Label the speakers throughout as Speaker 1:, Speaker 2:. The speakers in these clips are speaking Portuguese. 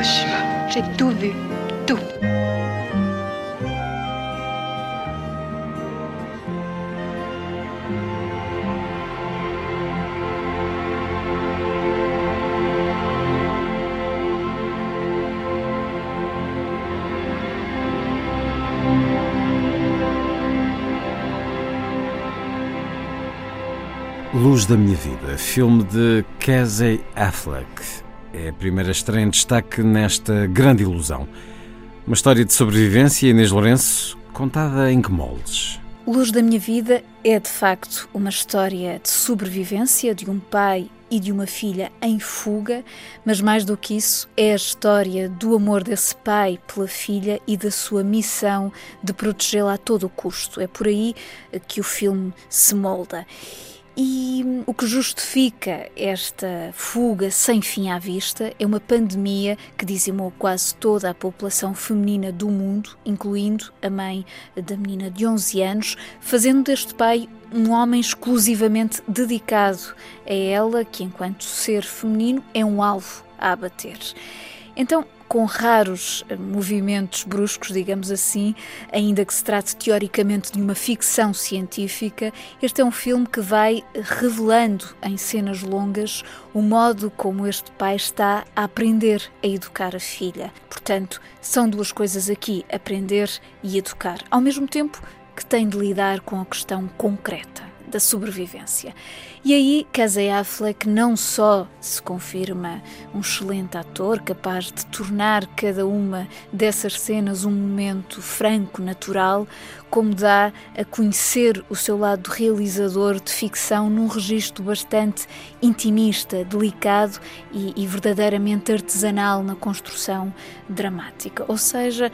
Speaker 1: Hiroshima.
Speaker 2: J'ai tout vu, tout.
Speaker 3: Luz da Minha Vida, filme de Casey Affleck. É a primeira estreia em destaque nesta grande ilusão. Uma história de sobrevivência, Inês Lourenço, contada em que moldes?
Speaker 4: Luz da Minha Vida é de facto uma história de sobrevivência de um pai e de uma filha em fuga, mas mais do que isso, é a história do amor desse pai pela filha e da sua missão de protegê-la a todo custo. É por aí que o filme se molda. E o que justifica esta fuga sem fim à vista é uma pandemia que dizimou quase toda a população feminina do mundo, incluindo a mãe da menina de 11 anos, fazendo deste pai um homem exclusivamente dedicado a ela, que enquanto ser feminino é um alvo a abater. Então, com raros eh, movimentos bruscos, digamos assim, ainda que se trate teoricamente de uma ficção científica, este é um filme que vai revelando em cenas longas o modo como este pai está a aprender a educar a filha. Portanto, são duas coisas aqui: aprender e educar, ao mesmo tempo que tem de lidar com a questão concreta da sobrevivência. E aí Casey Affleck não só se confirma um excelente ator capaz de tornar cada uma dessas cenas um momento franco, natural, como dá a conhecer o seu lado realizador de ficção num registro bastante intimista, delicado e, e verdadeiramente artesanal na construção dramática. Ou seja,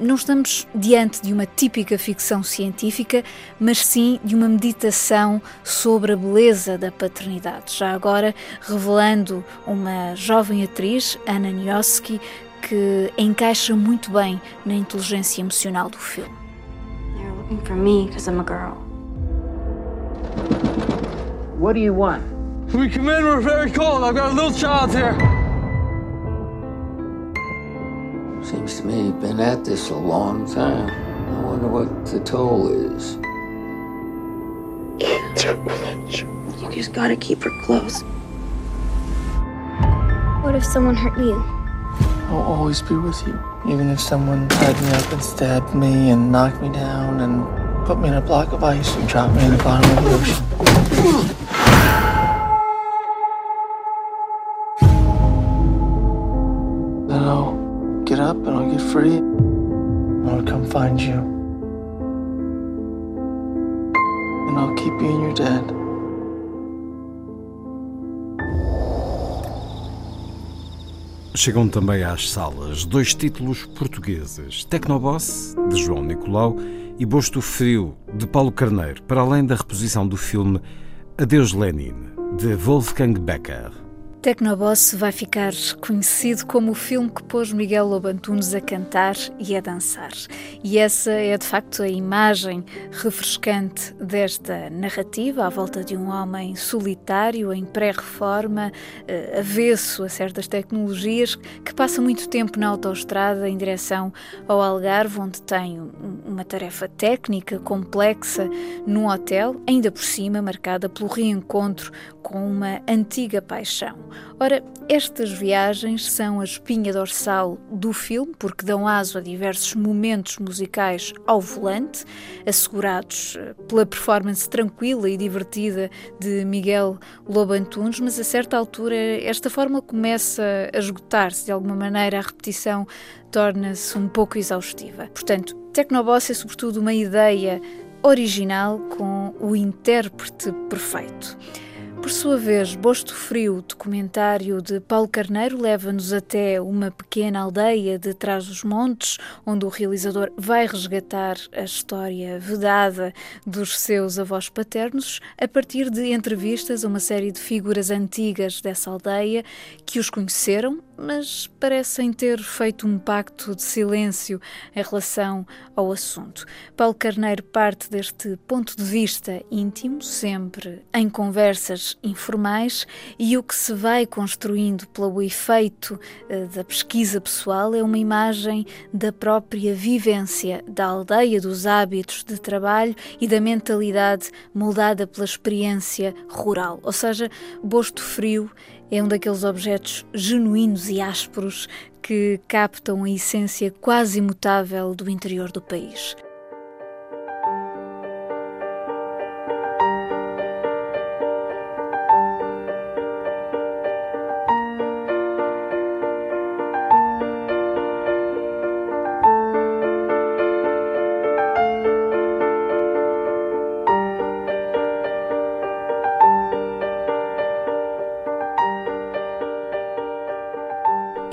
Speaker 4: não estamos diante de uma típica ficção científica, mas sim de uma meditação sobre a beleza da paternidade. Já agora revelando uma jovem atriz, Anna Nioski, que encaixa muito bem na inteligência emocional do filme.
Speaker 2: They're looking for me because I'm a girl.
Speaker 5: What do you want?
Speaker 6: We come in, we're very cold. I've got a little child here.
Speaker 1: Seems to me you've been at this a long time. I wonder what the toll is.
Speaker 2: You just gotta keep her close.
Speaker 7: What if someone hurt you?
Speaker 5: I'll always be with you. Even if someone tied me up and stabbed me and knocked me down and put me in a block of ice and dropped me in the bottom of the ocean. Free. And I'll come find you. And I'll keep you and your dad.
Speaker 3: Chegam também às salas dois títulos portugueses: Tecnoboss, de João Nicolau, e Bosto Frio, de Paulo Carneiro, para além da reposição do filme Adeus Lenin, de Wolfgang Becker.
Speaker 4: Tecnoboss vai ficar conhecido como o filme que pôs Miguel Lobantunes a cantar e a dançar. E essa é de facto a imagem refrescante desta narrativa à volta de um homem solitário em pré-reforma, eh, avesso a certas tecnologias, que passa muito tempo na autoestrada em direção ao Algarve, onde tem um- uma tarefa técnica complexa num hotel, ainda por cima marcada pelo reencontro com uma antiga paixão. Ora, estas viagens são a espinha dorsal do filme, porque dão aso a diversos momentos musicais ao volante, assegurados eh, pela performance tranquila e divertida de Miguel Lobantunes, mas a certa altura esta forma começa a esgotar-se de alguma maneira, a repetição torna-se um pouco exaustiva. Portanto, Tecnoboss é sobretudo uma ideia original com o intérprete perfeito. Por sua vez, Bosto Frio, documentário de Paulo Carneiro, leva-nos até uma pequena aldeia de trás dos montes, onde o realizador vai resgatar a história vedada dos seus avós paternos, a partir de entrevistas a uma série de figuras antigas dessa aldeia que os conheceram mas parecem ter feito um pacto de silêncio em relação ao assunto. Paulo Carneiro parte deste ponto de vista íntimo, sempre em conversas informais, e o que se vai construindo pelo efeito eh, da pesquisa pessoal é uma imagem da própria vivência da aldeia, dos hábitos de trabalho e da mentalidade moldada pela experiência rural. Ou seja, Bosto Frio é um daqueles objetos genuínos e ásperos que captam a essência quase imutável do interior do país.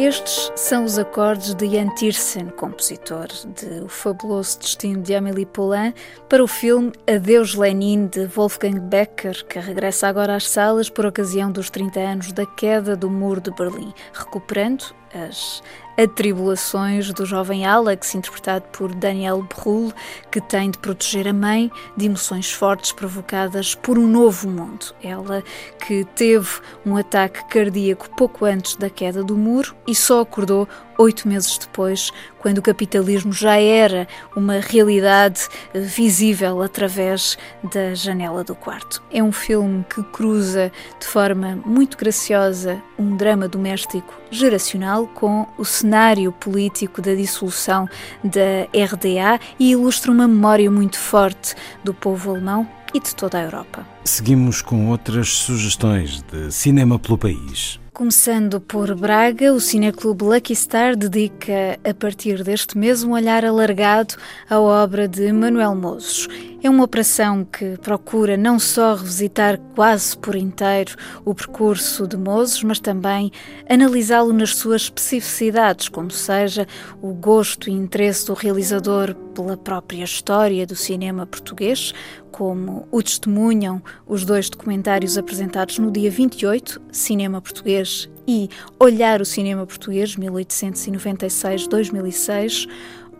Speaker 4: Estes são os acordes de Jan Tiersen, compositor de O Fabuloso Destino de Amélie Poulain, para o filme Adeus Lenin de Wolfgang Becker, que regressa agora às salas por ocasião dos 30 anos da queda do Muro de Berlim, recuperando as atribulações do jovem Alex, interpretado por Daniel Brühl, que tem de proteger a mãe de emoções fortes provocadas por um novo mundo. Ela que teve um ataque cardíaco pouco antes da queda do muro e só acordou oito meses depois, quando o capitalismo já era uma realidade visível através da janela do quarto. É um filme que cruza de forma muito graciosa um drama doméstico geracional com o cenário político da dissolução da RDA e ilustra uma memória muito forte do povo alemão e de toda a Europa.
Speaker 3: Seguimos com outras sugestões de cinema pelo país.
Speaker 4: Começando por Braga, o Cineclube Lucky Star dedica, a partir deste mês, um olhar alargado à obra de Manuel Mozos. É uma operação que procura não só revisitar quase por inteiro o percurso de Mozos, mas também analisá-lo nas suas especificidades, como seja o gosto e interesse do realizador pela própria história do cinema português, como o testemunham os dois documentários apresentados no dia 28, Cinema Português e Olhar o Cinema Português 1896-2006,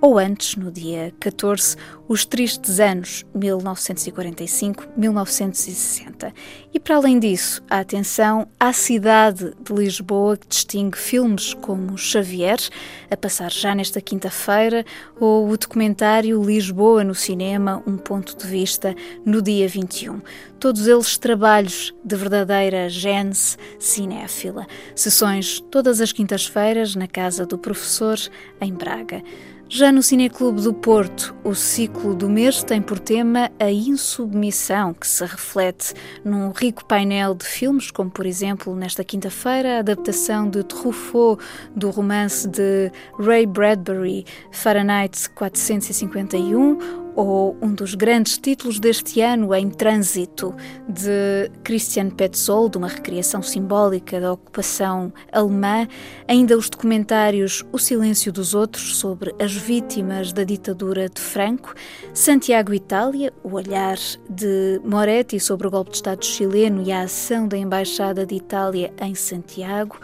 Speaker 4: ou antes, no dia 14, os tristes anos 1945-1960. E para além disso, a atenção à cidade de Lisboa, que distingue filmes como Xavier, a passar já nesta quinta-feira, ou o documentário Lisboa no Cinema, um ponto de vista, no dia 21. Todos eles trabalhos de verdadeira gênese cinéfila. Sessões todas as quintas-feiras na Casa do Professor, em Braga. Já no Cineclube do Porto, o ciclo do mês tem por tema a insubmissão, que se reflete num rico painel de filmes, como por exemplo, nesta quinta-feira, a adaptação de Truffaut do romance de Ray Bradbury, Fahrenheit 451, ou um dos grandes títulos deste ano, Em Trânsito, de Christian Petzold, uma recriação simbólica da ocupação alemã, ainda os documentários O Silêncio dos Outros, sobre as vítimas da ditadura de Franco, Santiago Itália, o olhar de Moretti sobre o golpe de Estado chileno e a ação da Embaixada de Itália em Santiago,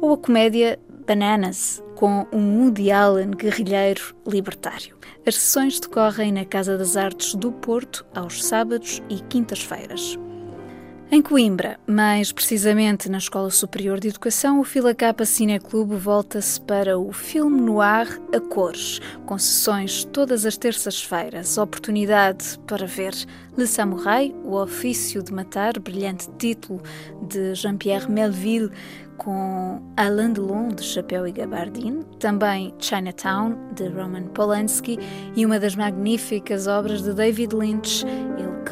Speaker 4: ou a comédia Bananas, com um Woody Allen guerrilheiro libertário. As sessões decorrem na Casa das Artes do Porto aos sábados e quintas-feiras. Em Coimbra, mais precisamente na Escola Superior de Educação, o Fila Capa Cineclube volta-se para o filme noir a cores, com sessões todas as terças-feiras. Oportunidade para ver Le Samouraï, O Ofício de Matar, brilhante título de Jean-Pierre Melville, com Alain Delon, de Chapéu e Gabardine, também Chinatown, de Roman Polanski, e uma das magníficas obras de David Lynch,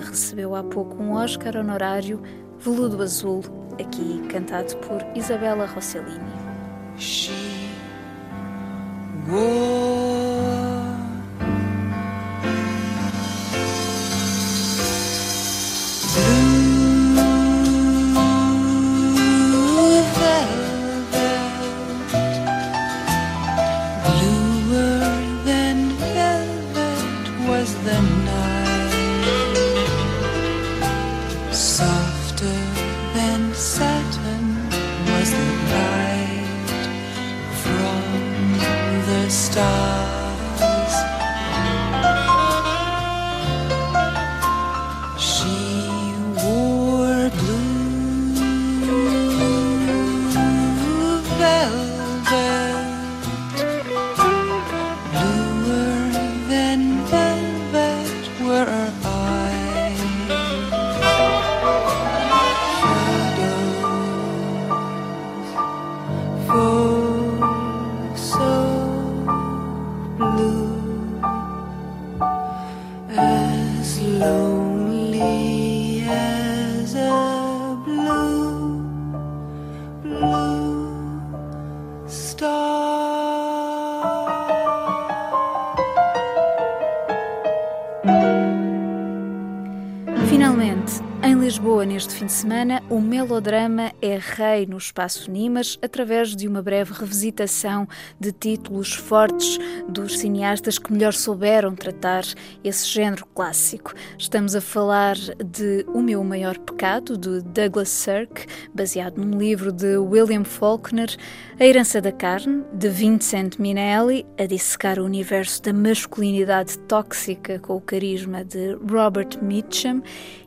Speaker 4: recebeu há pouco um Oscar honorário, Veludo Azul, aqui cantado por Isabella Rossellini. She lonely fim de semana, o melodrama é rei no espaço Nimas através de uma breve revisitação de títulos fortes dos cineastas que melhor souberam tratar esse género clássico. Estamos a falar de O Meu Maior Pecado, de Douglas Sirk, baseado num livro de William Faulkner, A Herança da Carne, de Vincent Minnelli, a dissecar o universo da masculinidade tóxica com o carisma de Robert Mitchum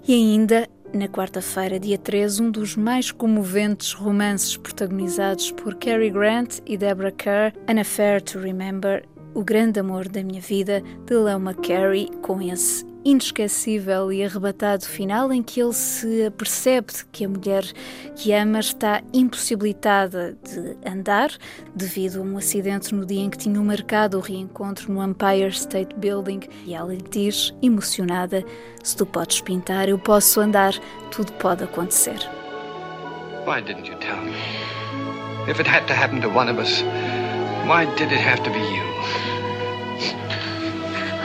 Speaker 4: e ainda na quarta-feira, dia 13, um dos mais comoventes romances protagonizados por Cary Grant e Deborah Kerr, An Affair to Remember, O Grande Amor da Minha Vida, de Leo McCarey, com esse inesquecível e arrebatado final em que ele se apercebe que a mulher que ama está impossibilitada de andar devido a um acidente no dia em que tinham marcado o reencontro no Empire State Building e ela lhe diz, emocionada, se tu podes pintar, eu posso andar, tudo pode acontecer.
Speaker 8: Why didn't you tell me? If it had to happen to one of us, why did it have to be you?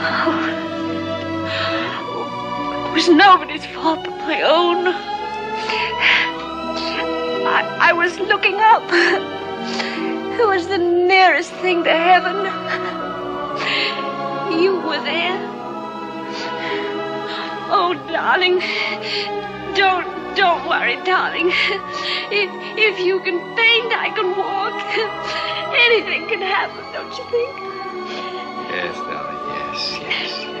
Speaker 9: Oh. It was nobody's fault but my own. I, I was looking up. It was the nearest thing to heaven. You were there. Oh, darling, don't don't worry, darling. If if you can paint, I can walk. Anything can happen, don't you think?
Speaker 8: Yes, darling. Yes, yes.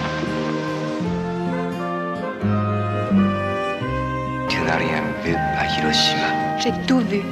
Speaker 2: J'ai tout vu.